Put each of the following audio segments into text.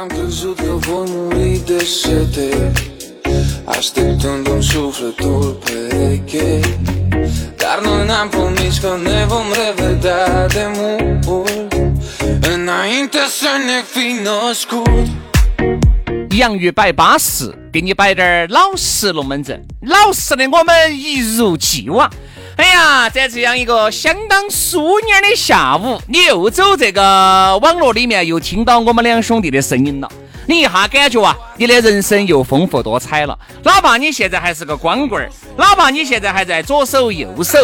Am crezut că voi muri de sete Așteptându-mi sufletul pereche Dar noi n-am promis că ne vom revedea de mult Înainte să ne fi născut 洋芋摆巴适，给你摆点儿老实龙门阵，老实的我们一如既往。哎呀，在这样一个相当舒年的下午，你又走这个网络里面，又听到我们两兄弟的声音了，你一下感觉啊，你的人生又丰富多彩了。哪怕你现在还是个光棍儿，哪怕你现在还在左手右手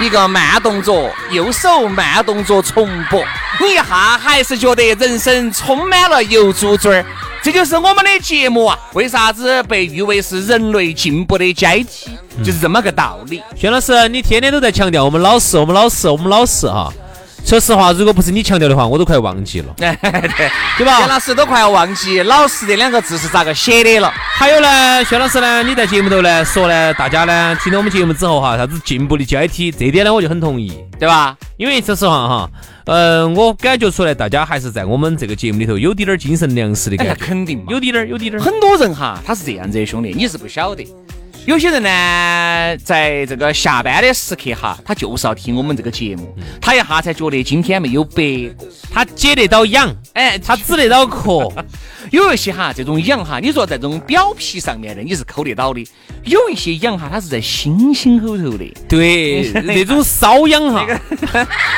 一个慢动作，右手慢动作重播，你一下还是觉得人生充满了油猪嘴儿。这就是我们的节目啊，为啥子被誉为是人类进步的阶梯？就是这么个道理。薛老师，你天天都在强调我们老实，我们老实，我们老实哈。说实话，如果不是你强调的话，我都快忘记了，对对吧？薛老师都快要忘记“老师”这两个字是咋个写的了。还有呢，薛老师呢，你在节目头呢说呢，大家呢听到我们节目之后哈，啥子进步的阶梯，这点呢我就很同意，对吧？因为说实话哈。呃，我感觉出来，大家还是在我们这个节目里头有点点精神粮食的感觉，肯定有点点，有点点。很多人哈，他是这样子的，兄弟，你是不晓得。有些人呢，在这个下班的时刻哈，他就是要听我们这个节目，他一下才觉得今天没有白，他解得到痒，哎，他止得到渴。有一些哈，这种痒哈，你说在这种表皮上面的，你是抠得到的；有一些痒哈，它是在心心后头的。对，那种瘙痒哈，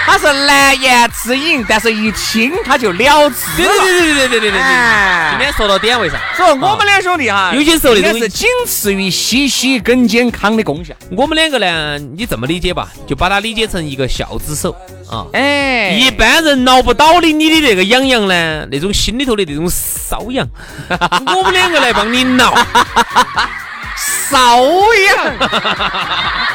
它是难言之隐，但是一听它就了之。对对对对对对对对。今天说到点位上，所以我们两兄弟哈，有些时候那种是仅次于西西跟健康的功效。我们两个呢，你这么理解吧，就把它理解成一个孝子手啊。哎，一般人挠不到的你的那个痒痒呢，那种心里头的那种瘙痒，我们两个来帮你挠。瘙痒，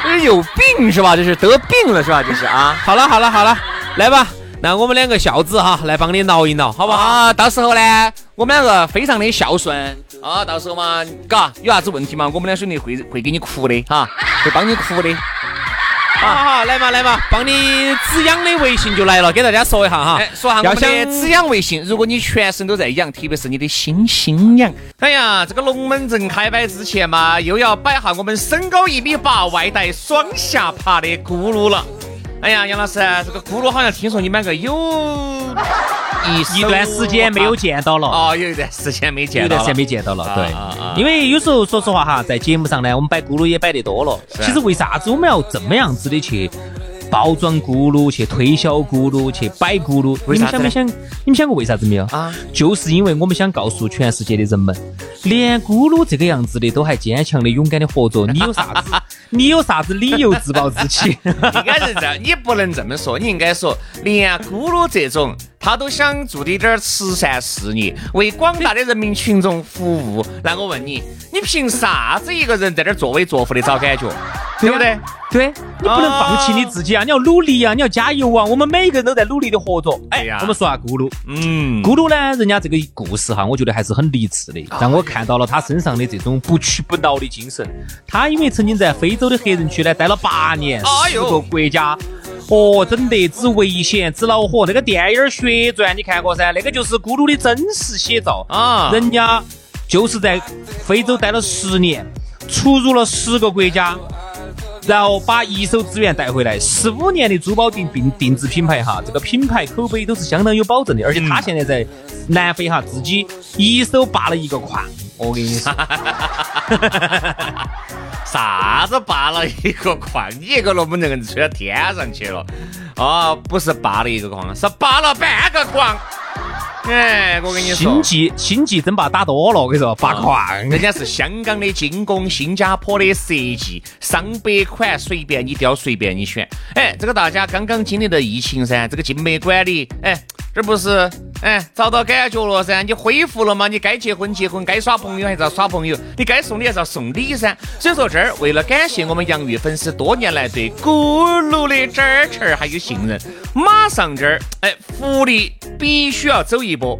这是有病是吧？这是得病了是吧？这是啊。好了好了好了，来吧，那我们两个孝子哈，来帮你挠一挠，好不好？啊，到时候呢，我们两个非常的孝顺啊，到时候嘛，嘎，有啥子问题嘛，我们两兄弟会会给你哭的哈，会帮你哭的。好好来嘛来嘛，帮你止痒的微信就来了，给大家说一下哈。说下我们的止痒微信，如果你全身都在痒，特别是你的心心痒。哎呀，这个龙门阵开摆之前嘛，又要摆下我们身高一米八、外带双下巴的咕噜了。哎呀，杨老师，这个咕噜好像听说你买个有。一一段时间没有见到了哦，有一段时间没见，有一段时间没见到了，对，因为有时候说实话哈，在节目上呢，我们摆咕噜也摆得多了。其实为啥子我们要这么样子的去包装咕噜，去推销咕噜，去摆咕噜？你们想没想？你们想过为啥子没有啊？就是因为我们想告诉全世界的人们，连咕噜这个样子的都还坚强的、勇敢的活着，你有啥子？你有啥子理由自暴自弃？应该是这样，你不能这么说，你应该说连咕噜这种。他都想做的点儿慈善事业，为广大的人民群众服务。那我问你，你凭啥子一个人在这儿作威作福的找感觉？对不对？对，你不能放弃你自己啊！你要努力啊！你要加油啊！我们每一个人都在努力的活着。哎呀，我们说下咕噜。嗯，咕噜呢，人家这个故事哈，我觉得还是很励志的，让我看到了他身上的这种不屈不挠的精神。他因为曾经在非洲的黑人区呢待了八年，十个国家。哦，整得之危险之恼火，那个电影《血传》你看过噻？那个就是咕噜的真实写照啊！人家就是在非洲待了十年，出入了十个国家，然后把一手资源带回来，十五年的珠宝定定定制品牌哈，这个品牌口碑都是相当有保证的。而且他现在在南非哈，自己一手扒了一个矿，我跟你说。啥子扒了一个矿？你一个龙门阵吹到天上去了？哦，不是扒了一个矿，是扒了半个矿。哎，我跟你说，星际星际争霸打多了，我跟你说，发矿，人家是香港的精工，新加坡的设计，上百款随便你挑，随便你选。哎，这个大家刚刚经历的疫情噻，这个进美管理，哎。这不是，哎，找到感觉了噻，你恢复了嘛？你该结婚结婚，该耍朋友还是要耍朋友，你该送礼还是要送礼噻。所以说这儿为了感谢我们洋芋粉丝多年来对咕噜的支持还有信任，马上这儿，哎，福利必须要走一波。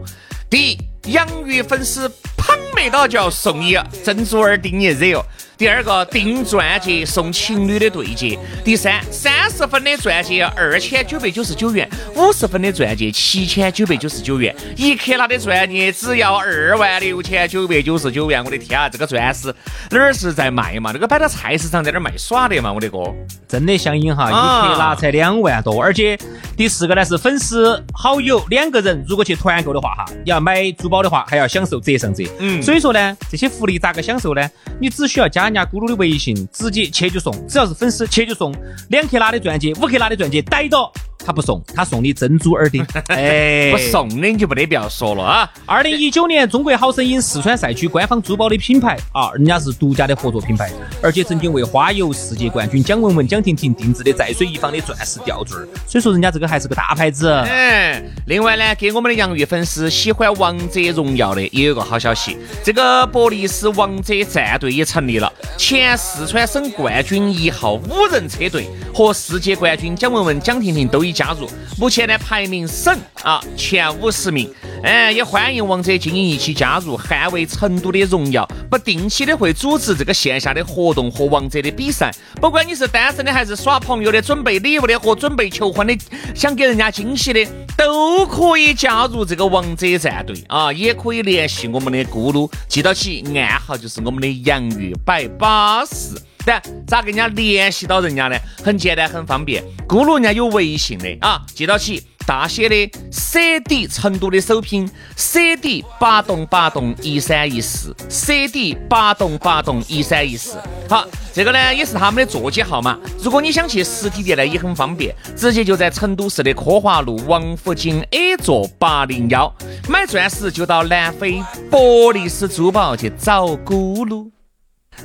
第一，洋芋粉丝捧没到就要送你珍珠耳钉一热哦。第二个订钻戒送情侣的对戒，第三三十分的钻戒二千九百九十九元，五十分的钻戒七千九百九十九元，一克拉的钻戒只要二万六千九百九十九元。我的天啊，这个钻石哪儿是在卖嘛？这个摆到菜市场在那儿卖耍的嘛？我的哥，真的相应哈，一克拉才两万多。而且第四个呢是粉丝好友两个人如果去团购的话哈，你要买珠宝的话还要享受折上折。嗯，所以说呢，这些福利咋个享受呢？你只需要加。人家咕噜的微信，直接去就送，只要是粉丝去就送两克拉的钻戒，五克拉的钻戒，逮到。他不送，他送你珍珠耳钉。哎，不送的你就没得必要说了啊！二零一九年中国好声音四川赛区官方珠宝的品牌啊，人家是独家的合作品牌，而且曾经为花游世界冠军蒋雯雯、蒋蒋婷婷定制的在水一方的钻石吊坠，所以说人家这个还是个大牌子。嗯，另外呢，给我们的洋芋粉丝喜欢王者荣耀的也有个好消息，这个博利斯王者战队也成立了，前四川省冠军一号五人车队和世界冠军蒋雯雯、蒋婷婷都已。加入，目前呢排名省啊前五十名，哎，也欢迎王者精英一起加入，捍卫成都的荣耀。不定期的会组织这个线下的活动和王者的比赛，不管你是单身的还是耍朋友的，准备礼物的和准备求婚的，想给人家惊喜的，都可以加入这个王者战队啊，也可以联系我们的咕噜，记到起暗号就是我们的洋芋摆巴士。但咋跟人家联系到人家呢？很简单，很方便。咕噜人家有微信的啊，记到起大写的 CD 成都的首拼 CD 八栋八栋一三一四 CD 八栋八栋一三一四。好，这个呢也是他们的座机号码。如果你想去实体店呢，也很方便，直接就在成都市的科华路王府井 A 座八零幺。买钻石就到南非博利斯珠宝去找咕噜。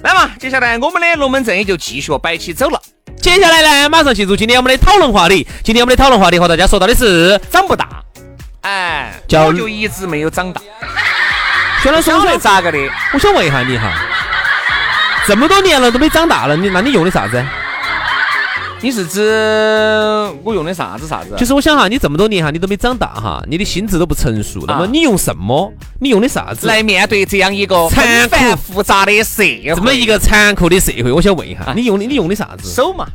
来嘛，接下来我们的龙门阵也就继续摆起走了。接下来呢，马上进入今天我们的讨论话题。今天我们的讨论话题和大家说到的是长不大。哎，我就一直没有长大。薛老师，晓得咋个的？我想问一下你哈，这么多年了都没长大了，你那你用的啥子？你是指我用的啥子啥子？就是我想哈，你这么多年哈，你都没长大哈，你的心智都不成熟。那么你用什么？你用的啥子来面对这样一个残繁复杂的社会？这么一个残酷的社会，我想问一下，你用的你用的啥子？手嘛。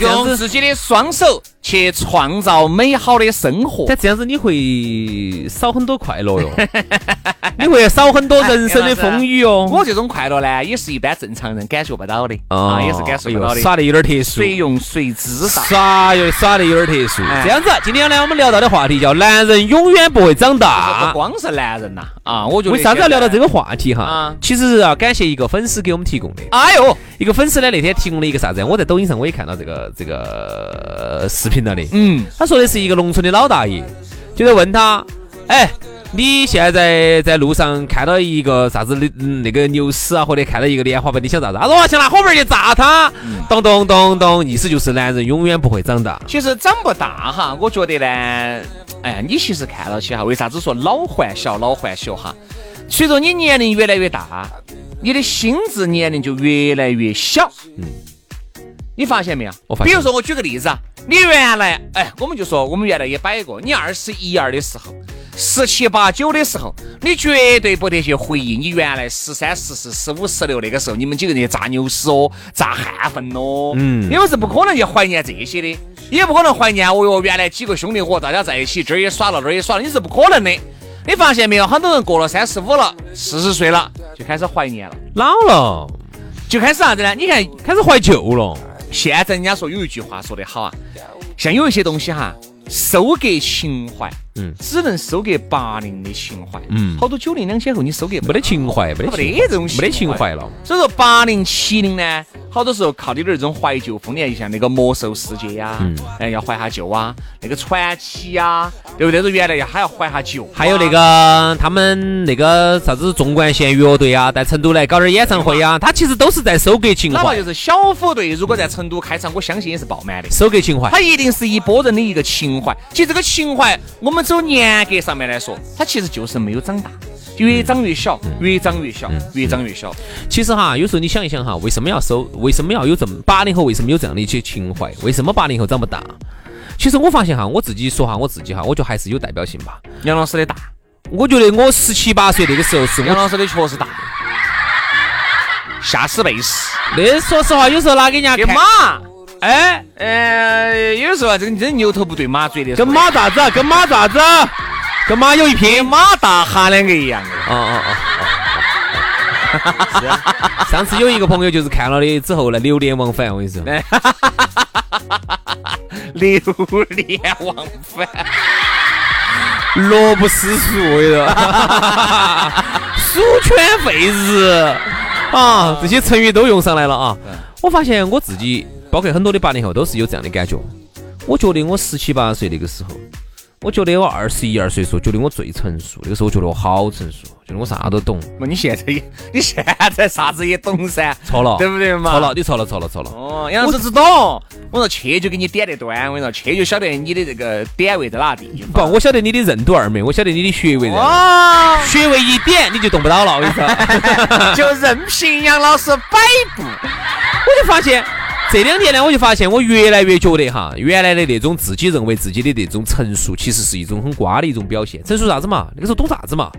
用自己的双手去创造美好的生活，但这样子你会少很多快乐哟，你会少很多人生的风雨哦。我这种快乐呢，也是一般正常人感觉不到的啊，也是感受不到的。耍的有点特殊，随用随知道。耍有耍的有点特殊。这样子，今天呢，我们聊到的话题叫“男人永远不会长大”。不光是男人呐，啊，我觉得为啥子要聊到这个话题哈？其实要感谢一个粉丝给我们提供的。哎呦，一个粉丝呢那天提供了一个啥子？我在抖音上我也看到这个这个视频了的。嗯，他说的是一个农村的老大爷，就在问他，哎。你现在在路上看到一个啥子的那个牛屎啊，或者看到一个莲花瓣，你想咋子？他说我想拿火盆去炸它。咚咚咚咚，意思就是男人永远不会长大。其实长不大哈，我觉得呢，哎呀，你其实看到起哈，为啥子说老还小，老还小哈？随着你年龄越来越大，你的心智年龄就越来越小。嗯，你发现没有？我发现。比如说，我举个例子啊，你原来，哎，我们就说我们原来也摆过，你二十一二的时候。十七八九的时候，你绝对不得去回忆你原来十三、十四、十五、十六那个时候，你们几个人去炸牛屎哦，炸汗粪哦，嗯，你们是不可能去怀念这些的，也不可能怀念哦哟，原来几个兄弟伙大家在一起，这儿也耍了，那儿也耍了，你是不可能的。你发现没有？很多人过了三十五了、四十岁了，就开始怀念了，老了，就开始啥子呢？你看，开始怀旧了。现在人家说有一句话说得好啊，像有一些东西哈，收割情怀。嗯，只能收割八零的情怀，嗯，好多九零两千后你收割没得情怀，没得没得这种没得情怀了。所以说八零七零呢，好多时候靠的点儿这种怀旧风，你看像那个魔兽世界呀，哎要怀下旧啊，那个传奇呀，对不对？说原来要还要怀下旧，还有那个他们那个啥子纵贯线乐队啊，在成都来搞点演唱会啊，他其实都是在收割情怀。哪怕就是小虎队，如果在成都开场，我相信也是爆满的，收割情怀。他一定是一拨人的一个情怀。其实这个情怀，我们走严格上面来说，它其实就是没有长大，越长越小，越长越小，越长越小。其实哈，有时候你想一想哈，为什么要收？为什么要有这么八零后？为什么有这样的一些情怀？为什么八零后长不大？其实我发现哈，我自己说哈，我自己哈，我觉得还是有代表性吧。杨老师的大，我觉得我十七八岁那个时候是杨老师的确实大，吓死背死。那说实话，有时候拿给人家看啊，这个这牛头不对马嘴的，跟马咋子？跟马咋子？跟马有一拼，马大哈两个一样的。哦哦哦。是啊。上次有一个朋友就是看了的之后呢，流连忘返。我跟你说。流连忘返。乐不思蜀，我跟你说。鼠犬吠日啊，这些成语都用上来了啊。我发现我自己。包括很多的八零后都是有这样的感觉，我觉得我十七八岁那个时候，我觉得我二十一二岁时候，觉得我最成熟，那个时候我觉得我好成熟，觉得我啥都懂。那你现在也，你现在啥子也懂噻？错了，对不对嘛？错了，你错了，错了，错了。哦，杨老师只懂，我说去就给你点得端，我跟你说去就晓得你的这个点位在哪地方。不，我晓得你的任督二脉，我晓得你的穴位在哪。穴位一点你就动不到了，我跟你说。就任凭杨老师摆布，我就发现。这两年呢，我就发现我越来越觉得哈，原来的那种自己认为自己的那种成熟，其实是一种很瓜的一种表现。成熟啥子嘛？那个时候懂啥子嘛？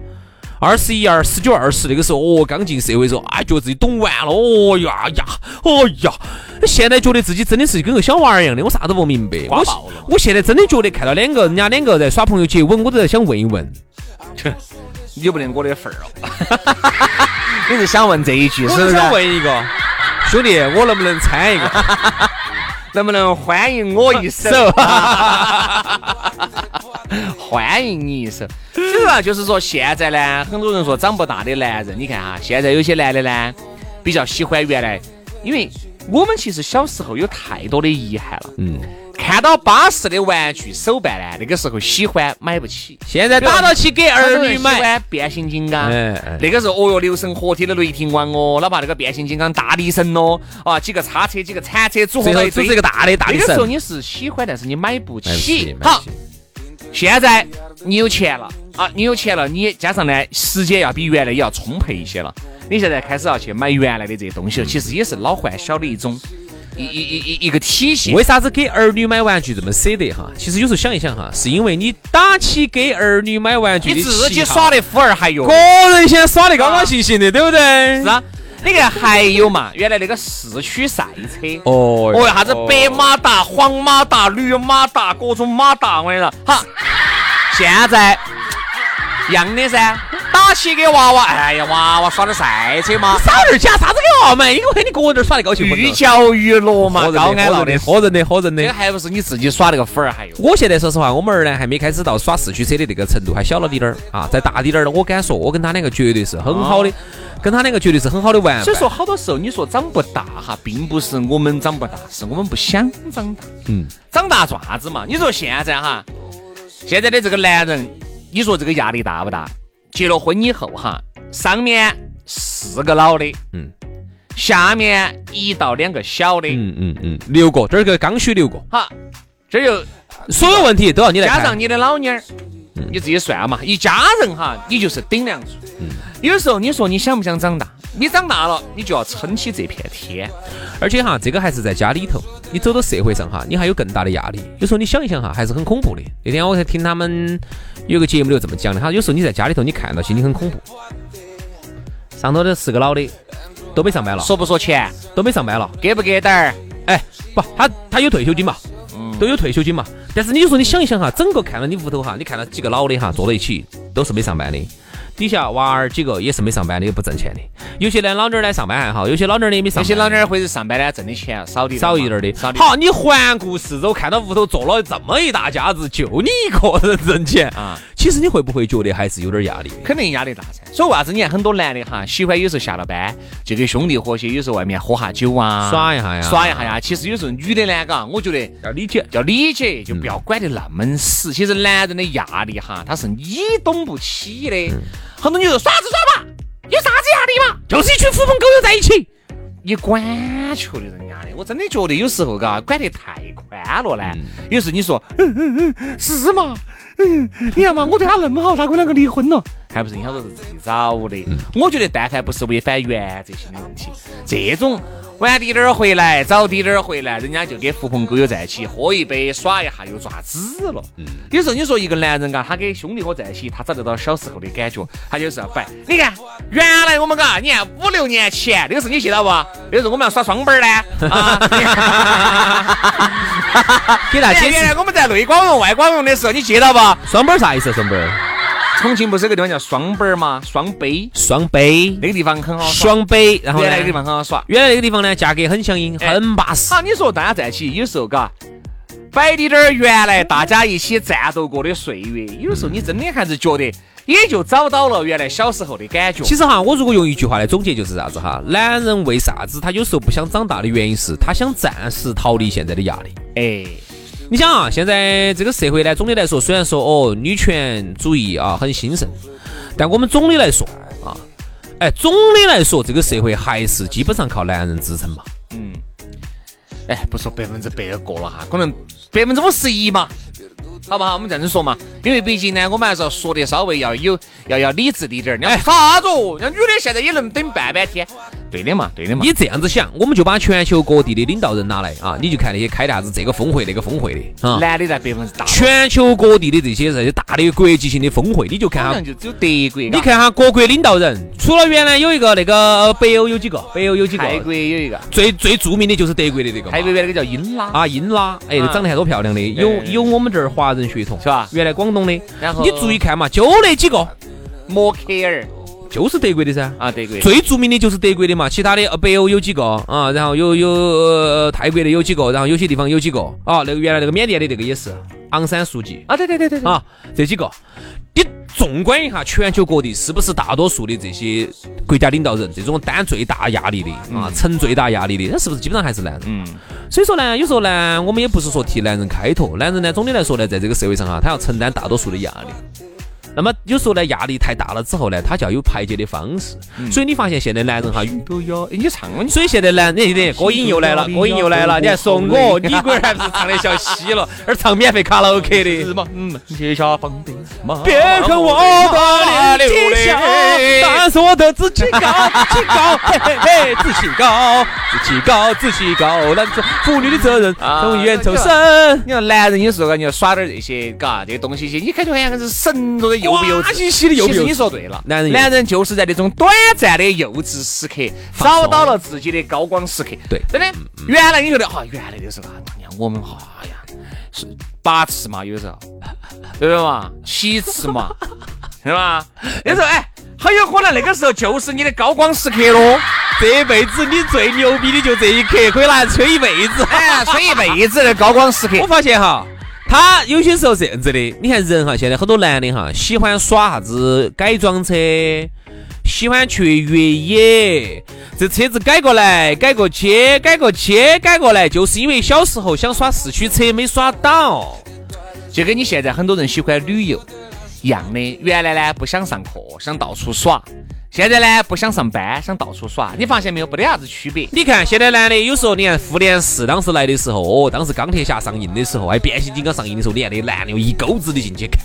二十一二、十九、二十，那个时候哦，刚进社会时候，哎，觉得自己懂完了，哦呀呀，哦呀。现在觉得自己真的是跟个小娃儿一样的，我啥都不明白。我我现在真的觉得看到两个人家两个在耍朋友接吻，我都在想问一问，你有不得我的份儿了？你是想问这一句是不是？想问一个。兄弟，我能不能参一个？能不能欢迎我一首？欢迎你一手。其实啊，就是说现在呢，很多人说长不大的男人，你看哈，现在有些男的呢，比较喜欢原来，因为我们其实小时候有太多的遗憾了。嗯。看到巴适的玩具手办呢，那个时候喜欢买不起，现在打到起给儿女买变形金刚。那个时候，哦哟，六神合体的雷霆王哦，哪怕那个变形金刚大力神哦，啊，几个叉车、几个铲车组合在一起，一个大的大力神。那个时候你是喜欢，但是你买不起。好，现在你有钱了啊，你有钱了，你加上呢，时间要比原来也要充沛一些了。你现在开始要去买原来的这些东西了，其实也是老换小的一种。一一一一一个体系，为啥子给儿女买玩具这么舍得哈？其实有时候想一想哈，是因为你打起给儿女买玩具你自己耍的富儿还有，个人先耍的高高兴兴的，对不对？是啊，你看还有嘛，原来那个四驱赛车，哦哦，啥子白马达、黄马达、绿马达，各种马达，我跟你说，好，现在一样的噻。打起给娃娃，哎呀，娃娃耍点赛车嘛，少点假啥子给娃娃买？因为你个人耍的高兴。寓教于乐嘛，高安乐的，喝人的，喝人的。这个还不是你自己耍那个粉儿，还有。我现在说实话，我们儿呢还没开始到耍四驱车的那个程度，还小了滴点儿啊。再大滴点儿的，我敢说，我跟他两个绝对是很好的，跟他两个绝对是很好的玩。所以说，好多时候你说长不大哈，并不是我们长不大，是我们不想长大。嗯，长大做啥子嘛？你说现在哈，现在的这个男人，你说这个压力大不大？结了婚以后哈，上面四个老的，嗯，下面一到两个小的，嗯嗯嗯，六个，这儿个刚需六个，好，这就所有问题都要你来加上你的老妞儿，你自己算嘛，一家人哈，你就是顶梁柱。嗯，有时候你说你想不想长大？你长大了，你就要撑起这片天。而且哈，这个还是在家里头，你走到社会上哈，你还有更大的压力。有时候你想一想哈，还是很恐怖的。那天我才听他们。有个节目里头这么讲的，他有时候你在家里头，你看到心里很恐怖。上头的四个老的都没上班了，说不说钱都没上班了，给不给点儿？哎，不，他他有退休金嘛，都有退休金嘛。但是你就说你想一想哈，整个看到你屋头哈，你看到几个老的哈坐在一起，都是没上班的。底下娃儿几个也是没上班的，也不挣钱的。有些呢老娘儿呢上班还好，有些老娘儿呢也没上班。有些老娘儿或者上班呢挣的钱少的少一点的。好，你环顾四周，看到屋头坐了这么一大家子，就你一个人挣钱啊。其实你会不会觉得还是有点压力？肯定压力大噻。所以为啥子你看很多男的哈，喜欢有时候下了班就跟兄弟伙些，有时候外面喝下酒啊，耍一下呀，耍一下呀。其实有时候女的呢，嘎，我觉得要理解，要理解，就不要管得那么死。其实男人的压力哈，他是你懂不起的。很多女人耍子耍嘛，有啥子压力嘛？就是一群狐朋狗友在一起，你管球的人家的。我真的觉得有时候嘎，管得太宽了呢。有时你说，嗯嗯嗯，是嘛？嗯，你看嘛，我对他那么好，他跟两个离婚了，还不是你晓得是自己找的？我觉得，但凡不是违反原则性的问题，这种晚滴点儿回来，早滴点儿回来，人家就跟狐朋狗友在一起喝一杯，耍一下，又爪子了。嗯，有时候你说一个男人嘎，他跟兄弟伙在一起，他找得到小时候的感觉，他就是要摆。你看，原来我们嘎，你看五六年前那个时候你记得不？那时候我们要耍双板儿呢。啊，给大家原来我们在内广容、外广容的时候，你记得不？双班啥意思？双班？重庆不是有个地方叫双班吗？双杯，双杯，那个地方很好耍。双杯，然后原来那个地方很好耍。原来那个地方呢，价格很相应，很巴适。好，你说大家在一起，有时候嘎，摆滴点儿原来大家一起战斗过的岁月，有时候你真的还是觉得，也就找到了原来小时候的感觉。其实哈，我如果用一句话来总结，就是啥子哈？男人为啥子他有时候不想长大的原因是他想暂时逃离现在的压力。哎。你想啊，现在这个社会呢，总的来说，虽然说哦，女权主义啊很兴盛，但我们总的来说啊，哎，总的来说，这个社会还是基本上靠男人支撑嘛。嗯。哎，不说百分之百的过了哈，可能百分之五十一嘛。好不好？我们这样子说嘛，因为毕竟呢，我们还是要说的稍微要有，要要理智一点儿。哎，啥子？那女的现在也能等半半天？对的嘛，对的嘛。你这样子想，我们就把全球各地的领导人拿来啊，你就看那些开啥子这个峰会那个峰会的啊，男的在百分之大。全球各地的这些这些大的国际性的峰会，你就看哈，就只有德国。你看哈，各国领导人，除了原来有一个那个北欧有几个，北欧有几个，泰国有一个，最最著名的就是德国的这个。泰国原来那个叫英拉啊，英拉，哎，长得还多漂亮的，有有我们这儿华人血统是吧？原来广东的，然后你注意看嘛，就那几个，默克尔就是德国的噻，啊，德国最著名的就是德国的嘛，其他的北欧有几个啊，然后有有泰国的有几个，然后有些地方有几个啊，那个原来那个缅甸的那个也是昂山素季。啊，对对对对啊，这几个，你纵观一下全球各地，是不是大多数的这些国家领导人，这种担最大压力的啊，承最大压力的，那是不是基本上还是男人？嗯，所以说呢，有时候呢，我们也不是说替男人开脱，男人呢，总的来说呢，在这个社会上哈，他要承担大多数的压力。那么有时候呢，压力太大了之后呢，他就要有排解的方式。所以你发现现在男人哈，都有你唱，所以现在男人，你歌音又来了，歌音又来了。你还说我，你龟儿还不是唱的像稀了，而唱免费卡拉 OK 的。是嘛？嗯，接下放的。别看我的年纪小，但是我的自己高，自己高，嘿嘿嘿，自己高，自己高，自己高。男子妇女的责任从源头生。你说男人有时候你要耍点这些，嘎，这些东西些，你感觉好像是神着的。幼不幼稚？其实你说对了，男人男人就是在那种短暂的幼稚时刻找到了自己的高光时刻。对，真的。原来你觉得哈，原来的时候，你看我们哈呀，是八次嘛，有时候，对不对嘛？七次嘛，对吧？那时候哎，很有可能那个时候就是你的高光时刻喽。这辈子你最牛逼的就这一刻，可以拿来吹一辈子，哎，吹一辈子的高光时刻。我发现哈。他有些时候这样子的，你看人哈，现在很多男的哈，喜欢耍啥子改装车，喜欢去越野，这车子改过来，改过去，改过去，改过来，就是因为小时候想耍四驱车没耍到，就跟你现在很多人喜欢旅游一样的，原来呢不想上课，想到处耍。现在呢，不想上班，想到处耍，你发现没有？没得啥子区别。你看，现在男的有时候，你看复联四当时来的时候，哦，当时钢铁侠上映的时候，还变形金刚上映的时候，你看那男的一钩子的进去看。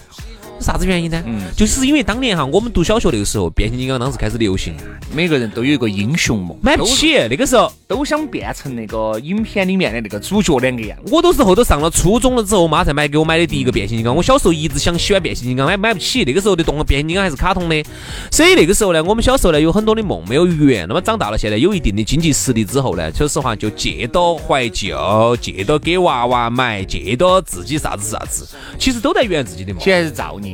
啥子原因呢？嗯，就是因为当年哈，我们读小学那个时候，变形金刚当时开始流行，每个人都有一个英雄梦，买不起。那个时候都想变成那个影片里面的那个主角两个样。我都是后头上了初中了之后，我妈才买给我买的第一个变形金刚。我小时候一直想喜欢变形金刚，买买不起。那个时候的动画变形金刚还是卡通的，所以那个时候呢，我们小时候呢有很多的梦没有圆。那么长大了，现在有一定的经济实力之后呢，说实话就借到怀旧，借到给娃娃买，借到自己啥子啥子，其实都在圆自己的梦。现在是造孽。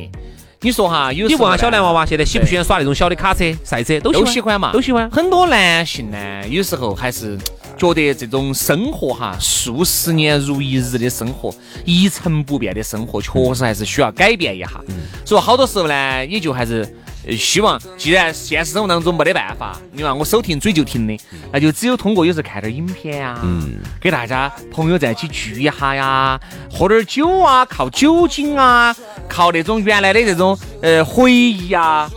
你说哈，有你问下小男娃娃，现在喜不喜欢耍那种小的卡车、赛车？都喜欢嘛，都喜欢。很多男性呢，有时候还是觉得这种生活哈，数十年如一日的生活，一成不变的生活，确实还是需要改变一下。所以好多时候呢，也就还是。希望，既然现实生活当中没得办法，你看我手停嘴就停的，那就只有通过有时候看点影片啊，嗯，给大家朋友在一起聚一下呀，喝点酒啊，靠酒精啊，靠那种原来的这种呃回忆啊，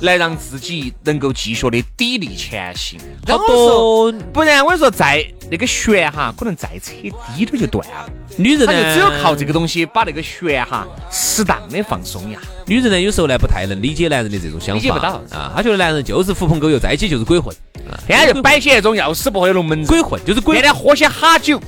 来让自己能够继续的砥砺前行。好多，不然我跟你说，再那个弦哈，可能再扯低点就断了。女人呢，就只有靠这个东西把那个弦哈适当的放松呀。女人呢，有时候呢不太能理解男人的这种想法，理解不到啊。她觉得男人就是狐朋狗友，在一起就是鬼混，天天就摆些那种要死不活的龙门鬼混，就是鬼。天天喝些哈酒，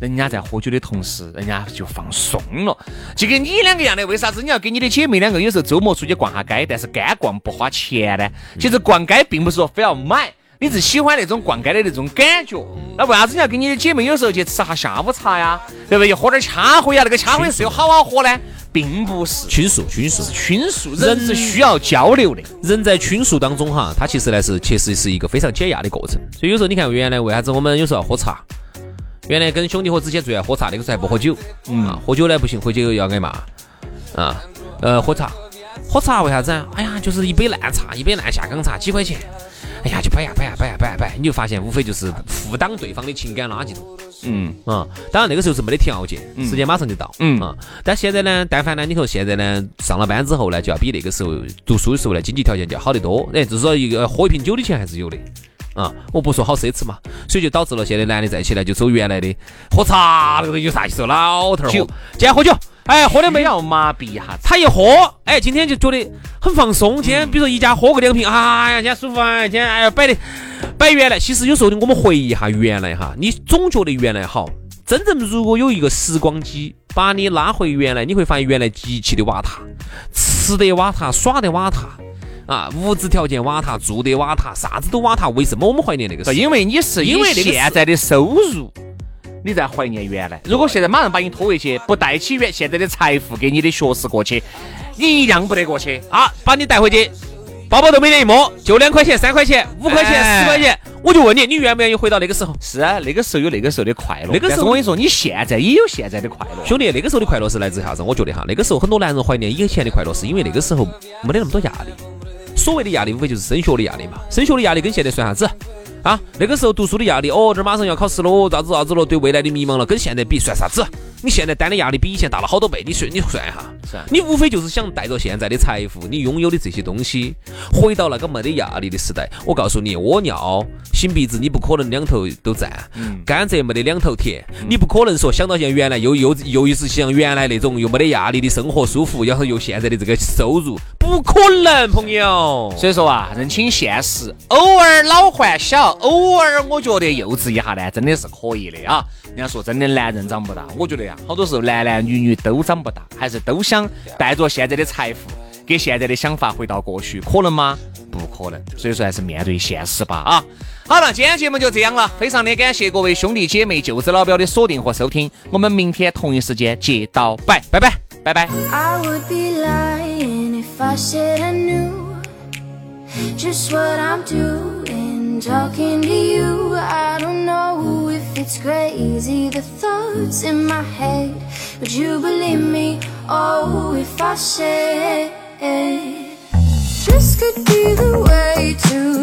人家在喝酒的同时，人家就放松了，就跟你两个一样的。为啥子你要跟你的姐妹两个有时候周末出去逛下街，但是干逛不花钱呢？其实逛街并不是说非要买。你是喜欢那种逛街的那种感觉，那为啥子你要跟你的姐妹有时候去吃下下午茶呀？对不对？喝点掐灰呀？那个掐灰是有好好喝呢，并不是倾诉，倾诉，倾诉。人是需要交流的，人在倾诉当中哈，它其实呢是其实是一个非常解压的过程。所以有时候你看，原来为啥子我们有时候要喝茶？原来跟兄弟伙之间最爱喝茶，那个时候还不喝酒。嗯，喝酒呢不行，喝酒要挨骂。啊，呃，喝茶，喝茶为啥子？哎呀，就是一杯烂茶，一杯烂下岗茶，几块钱。哎呀，就摆呀摆呀摆呀摆呀摆，你就发现无非就是负担对方的情感垃圾桶。嗯啊，当然那个时候是没得条件，时间马上就到。嗯啊，但现在呢，但凡呢，你说现在呢，上了班之后呢，就要比那个时候读书的时候呢，经济条件就要好得多。哎，至少一个喝一瓶酒的钱还是有的。啊，我不说好奢侈嘛，所以就导致了现在男的在一起呢，就走原来的喝茶那个有啥意思？老头儿喝，今天喝酒。哎，喝的没要麻痹一下，他一喝，哎，今天就觉得很放松。今天比如说一家喝个两瓶，哎呀，今天舒服啊！今天哎呀摆的摆原来，其实有时候我们回忆一下原来哈，你总觉得原来好。真正如果有一个时光机把你拉回原来，你会发现原来极其的瓦塔，吃的瓦塔，耍的瓦塔，啊，物质条件瓦塔，住的瓦塔，啥子都瓦塔。为什么我们怀念那个时候？因为你是因为现在的收入。你在怀念原来？如果现在马上把你拖回去，不带起原现在的财富给你的学识过去，你一样不得过去啊！把你带回去，包包都没得一摸，就两块钱、三块钱、五块钱、十块钱，我就问你，你愿不愿意回到那个时候？是啊，那个时候有那个时候的快乐。那个时候我跟你说，你现在也有现在的快乐，兄弟。那个时候的快乐是来自啥子？我觉得哈，那个时候很多男人怀念以前的快乐，是因为那个时候没得那么多压力。所谓的压力，无非就是升学的压力嘛。升学的压力跟现在算啥子？啊，那个时候读书的压力，哦，这马上要考试了，咋子咋子了，对未来的迷茫了，跟现在比算啥子？你现在担的压力比以前大了好多倍，你算你算一下，你无非就是想带着现在的财富，你拥有的这些东西，回到那个没得压力的时代。我告诉你，屙尿、擤鼻子，你不可能两头都占，甘蔗没得两头甜，你不可能说想到像原来又又又一是像原来那种又没得压力的生活舒服，然后又现在的这个收入，不可能，朋友。所以说啊，认清现实，偶尔老还小，偶尔我觉得幼稚一下呢，真的是可以的啊。人家说真的，男人长不大，我觉得呀。好多时候，男男女女都长不大，还是都想带着现在的财富，给现在的想法回到过去，可能吗？不可能。所以说，还是面对现实吧啊！好了，今天节目就这样了，非常的感谢各位兄弟姐妹、舅子老表的锁定和收听，我们明天同一时间接到拜，拜拜，拜拜。talking to you. I don't know if it's crazy, the thoughts in my head. Would you believe me? Oh, if I said this could be the way to